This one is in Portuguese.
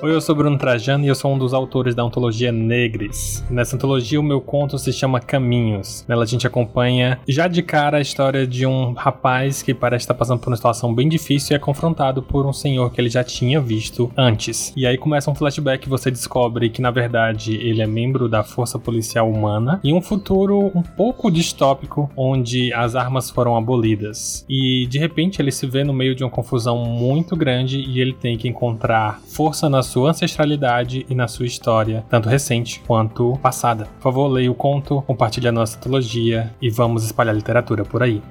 Oi, eu sou Bruno Trajano e eu sou um dos autores da antologia Negres. Nessa antologia, o meu conto se chama Caminhos. Nela a gente acompanha já de cara a história de um rapaz que parece estar passando por uma situação bem difícil e é confrontado por um senhor que ele já tinha visto antes. E aí começa um flashback e você descobre que na verdade ele é membro da Força Policial Humana em um futuro um pouco distópico onde as armas foram abolidas. E de repente ele se vê no meio de uma confusão muito grande e ele tem que encontrar força na sua ancestralidade e na sua história, tanto recente quanto passada. Por favor, leia o conto, compartilhe a nossa teologia e vamos espalhar literatura por aí.